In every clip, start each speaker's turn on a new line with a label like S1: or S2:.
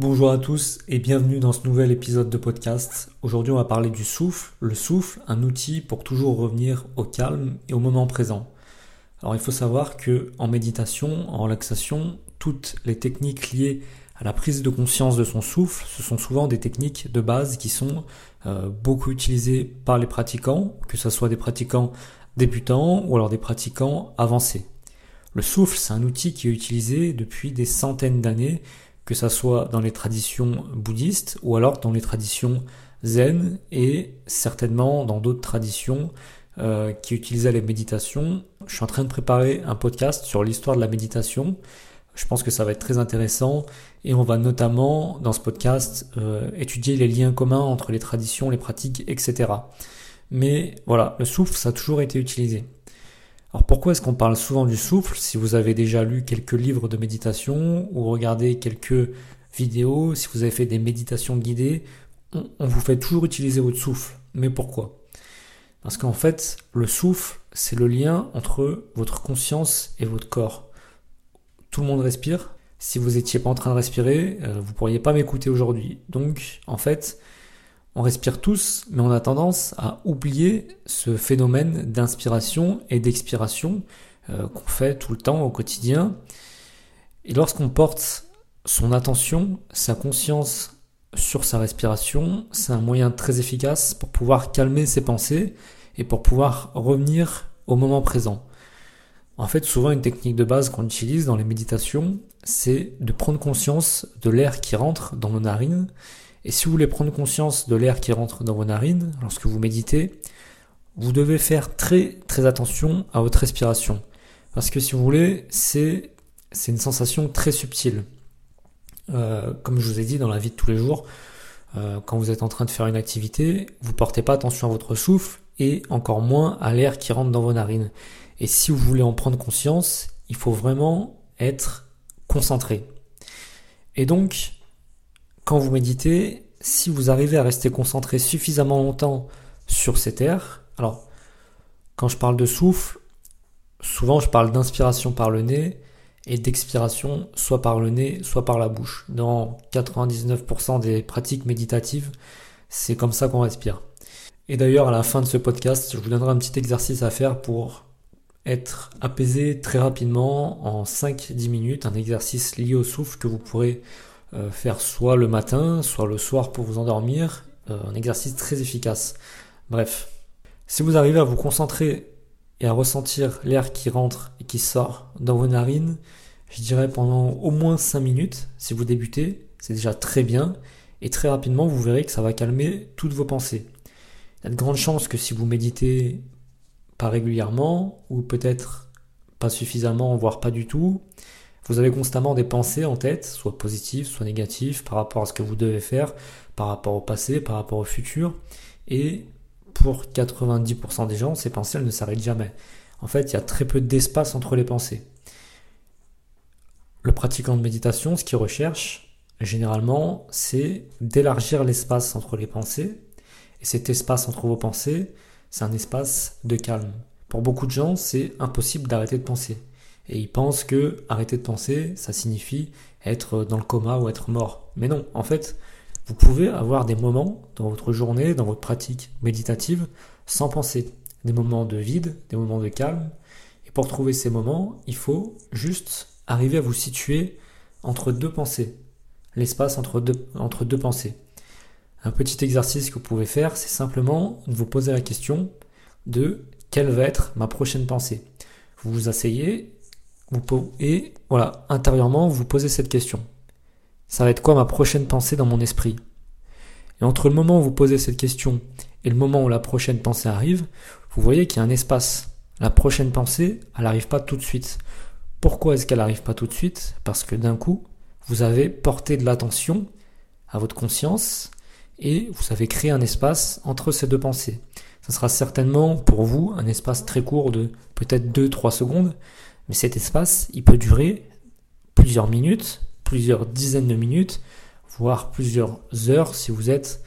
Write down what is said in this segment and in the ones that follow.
S1: Bonjour à tous et bienvenue dans ce nouvel épisode de podcast. Aujourd'hui on va parler du souffle. Le souffle, un outil pour toujours revenir au calme et au moment présent. Alors il faut savoir que en méditation, en relaxation, toutes les techniques liées à la prise de conscience de son souffle, ce sont souvent des techniques de base qui sont euh, beaucoup utilisées par les pratiquants, que ce soit des pratiquants débutants ou alors des pratiquants avancés. Le souffle, c'est un outil qui est utilisé depuis des centaines d'années que ça soit dans les traditions bouddhistes ou alors dans les traditions zen et certainement dans d'autres traditions euh, qui utilisaient les méditations. Je suis en train de préparer un podcast sur l'histoire de la méditation. Je pense que ça va être très intéressant et on va notamment dans ce podcast euh, étudier les liens communs entre les traditions, les pratiques, etc. Mais voilà, le souffle, ça a toujours été utilisé. Alors pourquoi est-ce qu'on parle souvent du souffle Si vous avez déjà lu quelques livres de méditation ou regardé quelques vidéos, si vous avez fait des méditations guidées, on, vous fait toujours utiliser votre souffle. Mais pourquoi? Parce qu'en fait, le souffle, c'est le lien entre votre conscience et votre corps. Tout le monde respire. Si vous n'étiez pas en train de respirer, euh, vous ne pourriez pas m'écouter aujourd'hui. Donc, en fait, on respire tous, mais on a tendance à oublier ce phénomène d'inspiration et d'expiration euh, qu'on fait tout le temps au quotidien. Et lorsqu'on porte son attention, sa conscience sur sa respiration, c'est un moyen très efficace pour pouvoir calmer ses pensées et pour pouvoir revenir au moment présent. En fait, souvent une technique de base qu'on utilise dans les méditations, c'est de prendre conscience de l'air qui rentre dans nos narines et si vous voulez prendre conscience de l'air qui rentre dans vos narines lorsque vous méditez, vous devez faire très très attention à votre respiration. Parce que si vous voulez, c'est une sensation très subtile. Euh, comme je vous ai dit dans la vie de tous les jours, euh, quand vous êtes en train de faire une activité, vous portez pas attention à votre souffle et encore moins à l'air qui rentre dans vos narines. Et si vous voulez en prendre conscience, il faut vraiment être concentré. Et donc, quand vous méditez, si vous arrivez à rester concentré suffisamment longtemps sur cet air, alors quand je parle de souffle, souvent je parle d'inspiration par le nez et d'expiration soit par le nez, soit par la bouche. Dans 99% des pratiques méditatives, c'est comme ça qu'on respire. Et d'ailleurs, à la fin de ce podcast, je vous donnerai un petit exercice à faire pour être apaisé très rapidement en 5-10 minutes, un exercice lié au souffle que vous pourrez euh, faire soit le matin, soit le soir pour vous endormir. Euh, un exercice très efficace. Bref, si vous arrivez à vous concentrer et à ressentir l'air qui rentre et qui sort dans vos narines, je dirais pendant au moins 5 minutes, si vous débutez, c'est déjà très bien. Et très rapidement, vous verrez que ça va calmer toutes vos pensées. Il y a de grandes chances que si vous méditez pas régulièrement, ou peut-être pas suffisamment, voire pas du tout, vous avez constamment des pensées en tête, soit positives, soit négatives, par rapport à ce que vous devez faire, par rapport au passé, par rapport au futur. Et pour 90% des gens, ces pensées, elles ne s'arrêtent jamais. En fait, il y a très peu d'espace entre les pensées. Le pratiquant de méditation, ce qu'il recherche, généralement, c'est d'élargir l'espace entre les pensées. Et cet espace entre vos pensées, c'est un espace de calme. Pour beaucoup de gens, c'est impossible d'arrêter de penser et ils pensent que arrêter de penser, ça signifie être dans le coma ou être mort. Mais non, en fait, vous pouvez avoir des moments dans votre journée, dans votre pratique méditative, sans penser. Des moments de vide, des moments de calme. Et pour trouver ces moments, il faut juste arriver à vous situer entre deux pensées. L'espace entre deux, pensées. Un petit exercice que vous pouvez faire, c'est simplement de vous poser la question de quelle va être ma prochaine pensée. Vous vous asseyez et voilà, intérieurement, vous posez cette question. Ça va être quoi ma prochaine pensée dans mon esprit? Et entre le moment où vous posez cette question et le moment où la prochaine pensée arrive, vous voyez qu'il y a un espace. La prochaine pensée, elle n'arrive pas tout de suite. Pourquoi est-ce qu'elle n'arrive pas tout de suite? Parce que d'un coup, vous avez porté de l'attention à votre conscience et vous avez créé un espace entre ces deux pensées. Ce sera certainement pour vous un espace très court de peut-être 2-3 secondes, mais cet espace, il peut durer plusieurs minutes, plusieurs dizaines de minutes, voire plusieurs heures si vous êtes,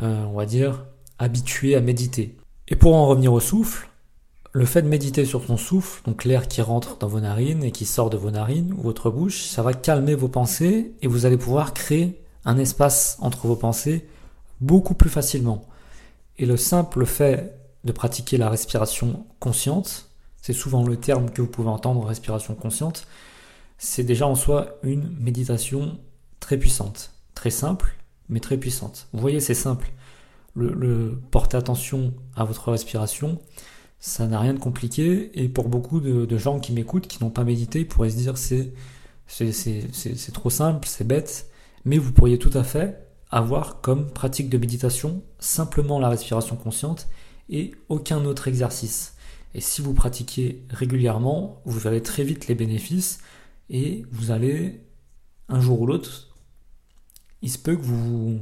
S1: euh, on va dire, habitué à méditer. Et pour en revenir au souffle, le fait de méditer sur son souffle, donc l'air qui rentre dans vos narines et qui sort de vos narines ou votre bouche, ça va calmer vos pensées et vous allez pouvoir créer un espace entre vos pensées beaucoup plus facilement. Et le simple fait de pratiquer la respiration consciente, c'est souvent le terme que vous pouvez entendre, respiration consciente, c'est déjà en soi une méditation très puissante, très simple, mais très puissante. Vous voyez, c'est simple. Le, porter attention à votre respiration, ça n'a rien de compliqué. Et pour beaucoup de, gens qui m'écoutent, qui n'ont pas médité, ils pourraient se dire c'est c'est trop simple, c'est bête. Mais vous pourriez tout à fait avoir comme pratique de méditation simplement la respiration consciente et aucun autre exercice. Et si vous pratiquez régulièrement, vous verrez très vite les bénéfices et vous allez, un jour ou l'autre, il se peut que vous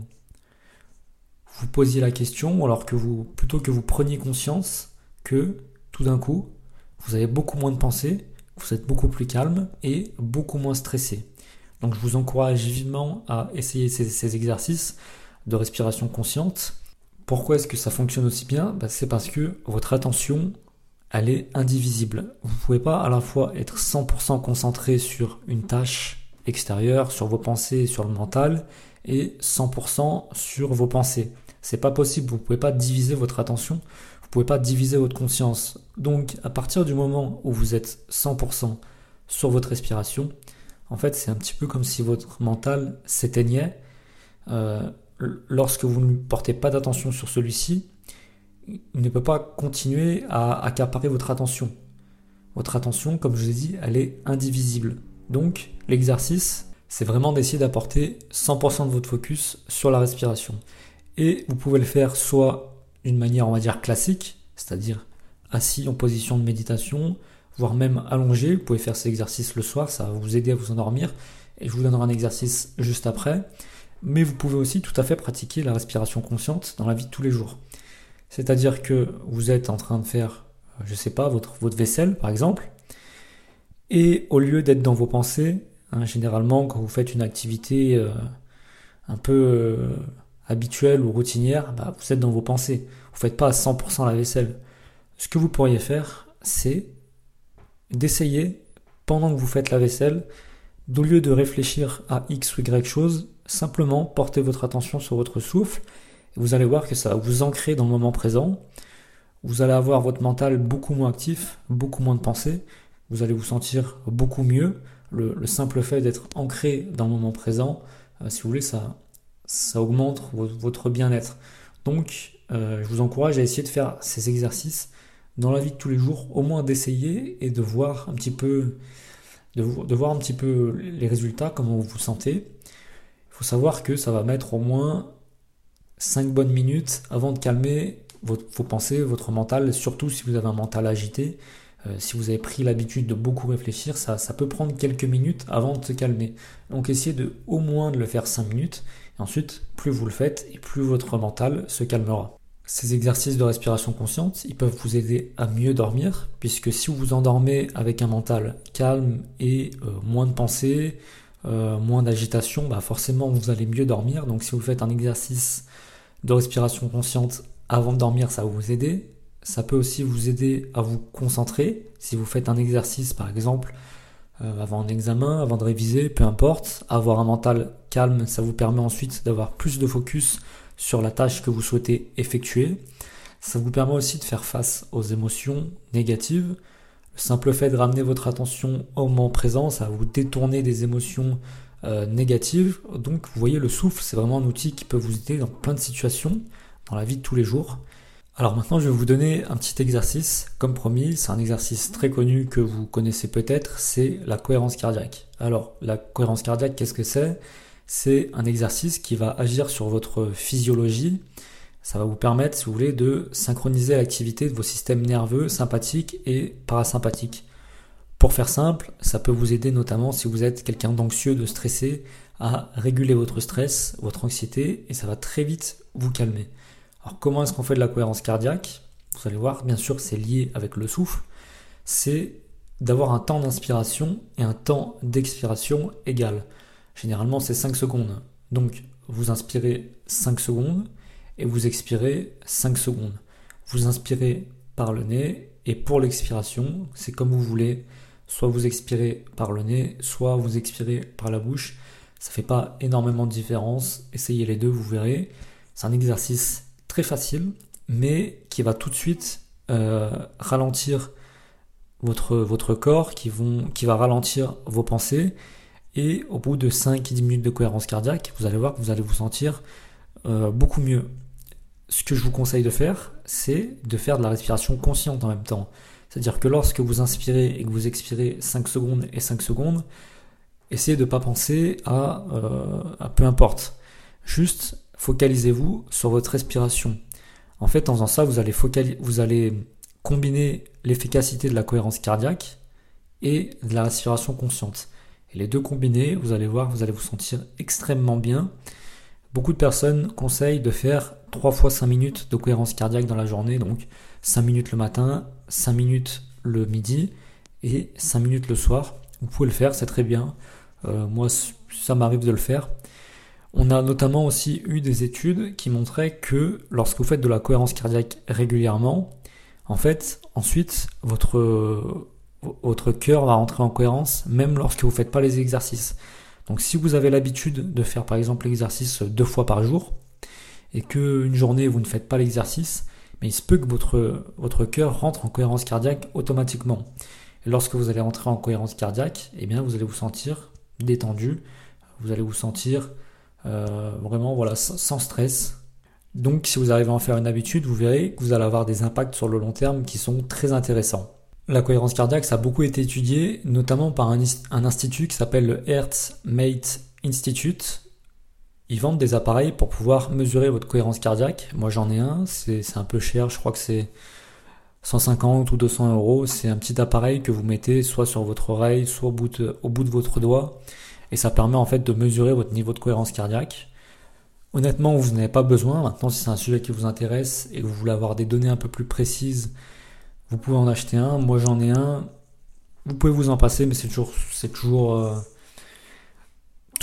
S1: vous posiez la question, alors que vous, plutôt que vous preniez conscience que tout d'un coup, vous avez beaucoup moins de pensées, vous êtes beaucoup plus calme et beaucoup moins stressé. Donc je vous encourage vivement à essayer ces, exercices de respiration consciente. Pourquoi est-ce que ça fonctionne aussi bien? Bah, C'est parce que votre attention, elle est indivisible. Vous ne pouvez pas à la fois être 100% concentré sur une tâche extérieure, sur vos pensées, sur le mental, et 100% sur vos pensées. C'est pas possible, vous ne pouvez pas diviser votre attention, vous ne pouvez pas diviser votre conscience. Donc à partir du moment où vous êtes 100% sur votre respiration, en fait, c'est un petit peu comme si votre mental s'éteignait. Euh, lorsque vous ne portez pas d'attention sur celui-ci, il ne peut pas continuer à accaparer votre attention. Votre attention, comme je vous ai dit, elle est indivisible. Donc, l'exercice, c'est vraiment d'essayer d'apporter 100% de votre focus sur la respiration. Et vous pouvez le faire soit d'une manière, on va dire, classique, c'est-à-dire assis en position de méditation, voire même allongé. Vous pouvez faire ces exercices le soir, ça va vous aider à vous endormir. Et je vous donnerai un exercice juste après. Mais vous pouvez aussi tout à fait pratiquer la respiration consciente dans la vie de tous les jours. C'est-à-dire que vous êtes en train de faire, je sais pas, votre, votre vaisselle par exemple. Et au lieu d'être dans vos pensées, hein, généralement quand vous faites une activité euh, un peu euh, habituelle ou routinière, bah, vous êtes dans vos pensées. Vous ne faites pas à 100% la vaisselle. Ce que vous pourriez faire, c'est d'essayer, pendant que vous faites la vaisselle, d'au lieu de réfléchir à X ou Y chose, simplement porter votre attention sur votre souffle. Vous allez voir que ça va vous ancrer dans le moment présent. Vous allez avoir votre mental beaucoup moins actif, beaucoup moins de pensées. Vous allez vous sentir beaucoup mieux. Le, simple fait d'être ancré dans le moment présent, euh, si vous voulez, ça, ça augmente votre bien-être. Donc, euh, je vous encourage à essayer de faire ces exercices dans la vie de tous les jours, au moins d'essayer et de voir un petit peu, de, voir un petit peu les résultats, comment vous vous sentez. Il faut savoir que ça va mettre au moins 5 bonnes minutes avant de calmer vos, pensées, votre mental, surtout si vous avez un mental agité. Euh, si vous avez pris l'habitude de beaucoup réfléchir, ça, peut prendre quelques minutes avant de se calmer. Donc essayez de au moins de le faire 5 minutes. Et ensuite, plus vous le faites et plus votre mental se calmera. Ces exercices de respiration consciente, ils peuvent vous aider à mieux dormir, puisque si vous vous endormez avec un mental calme et euh, moins de pensées, euh, moins d'agitation, bah forcément vous allez mieux dormir. Donc si vous faites un exercice de respiration consciente avant de dormir, ça va vous aider. Ça peut aussi vous aider à vous concentrer. Si vous faites un exercice par exemple euh, avant un examen, avant de réviser, peu importe, avoir un mental calme, ça vous permet ensuite d'avoir plus de focus sur la tâche que vous souhaitez effectuer. Ça vous permet aussi de faire face aux émotions négatives. Le simple fait de ramener votre attention au moment présent, ça va vous détourner des émotions euh, négatives. Donc vous voyez, le souffle, c'est vraiment un outil qui peut vous aider dans plein de situations, dans la vie de tous les jours. Alors maintenant, je vais vous donner un petit exercice. Comme promis, c'est un exercice très connu que vous connaissez peut-être, c'est la cohérence cardiaque. Alors, la cohérence cardiaque, qu'est-ce que c'est? C'est un exercice qui va agir sur votre physiologie. Ça va vous permettre, si vous voulez, de synchroniser l'activité de vos systèmes nerveux sympathiques et parasympathiques. Pour faire simple, ça peut vous aider notamment si vous êtes quelqu'un d'anxieux, de stressé, à réguler votre stress, votre anxiété, et ça va très vite vous calmer. Alors comment est-ce qu'on fait de la cohérence cardiaque? Vous allez voir, bien sûr, c'est lié avec le souffle. C'est d'avoir un temps d'inspiration et un temps d'expiration égal. Généralement, c'est 5 secondes. Donc, vous inspirez 5 secondes et vous expirez 5 secondes. Vous inspirez par le nez et pour l'expiration, c'est comme vous voulez. Soit vous expirez par le nez, soit vous expirez par la bouche. Ça fait pas énormément de différence. Essayez les deux, vous verrez. C'est un exercice très facile, mais qui va tout de suite euh, ralentir votre, corps, qui va ralentir vos pensées. Et au bout de 5-10 minutes de cohérence cardiaque, vous allez voir que vous allez vous sentir euh, beaucoup mieux. Ce que je vous conseille de faire, c'est de faire de la respiration consciente en même temps. C'est-à-dire que lorsque vous inspirez et que vous expirez 5 secondes et 5 secondes, essayez de ne pas penser à, euh, à peu importe. Juste focalisez-vous sur votre respiration. En fait, en faisant ça, vous allez, combiner l'efficacité de la cohérence cardiaque et de la respiration consciente. Les deux combinés, vous allez voir, vous allez vous sentir extrêmement bien. Beaucoup de personnes conseillent de faire 3 fois 5 minutes de cohérence cardiaque dans la journée, donc 5 minutes le matin, 5 minutes le midi et 5 minutes le soir. Vous pouvez le faire, c'est très bien. Euh, moi, ça m'arrive de le faire. On a notamment aussi eu des études qui montraient que lorsque vous faites de la cohérence cardiaque régulièrement, en fait, ensuite, votre, votre cœur va rentrer en cohérence même lorsque vous ne faites pas les exercices. Donc si vous avez l'habitude de faire par exemple l'exercice deux fois par jour, et qu'une journée vous ne faites pas l'exercice, mais il se peut que votre, votre cœur rentre en cohérence cardiaque automatiquement. Lorsque vous allez rentrer en cohérence cardiaque, eh bien vous allez vous sentir détendu, vous allez vous sentir euh, vraiment voilà, sans stress. Donc si vous arrivez à en faire une habitude, vous verrez que vous allez avoir des impacts sur le long terme qui sont très intéressants. La cohérence cardiaque, ça a beaucoup été étudié, notamment par un, un institut qui s'appelle le Heart Mate Institute. Ils vendent des appareils pour pouvoir mesurer votre cohérence cardiaque. Moi j'en ai un, c'est un peu cher, je crois que c'est 150 ou 200 euros. C'est un petit appareil que vous mettez soit sur votre oreille, soit au bout de, votre doigt. Et ça permet en fait de mesurer votre niveau de cohérence cardiaque. Honnêtement, vous n'avez pas besoin. Maintenant, si c'est un sujet qui vous intéresse et que vous voulez avoir des données un peu plus précises, vous pouvez en acheter un. Moi, j'en ai un. Vous pouvez vous en passer, mais c'est toujours, c'est toujours, euh,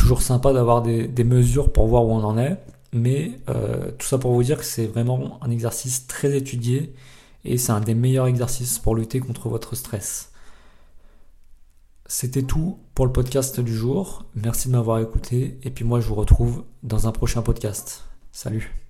S1: toujours sympa d'avoir des, mesures pour voir où on en est. Mais euh, tout ça pour vous dire que c'est vraiment un exercice très étudié et c'est un des meilleurs exercices pour lutter contre votre stress. C'était tout pour le podcast du jour. Merci de m'avoir écouté et puis moi je vous retrouve dans un prochain podcast. Salut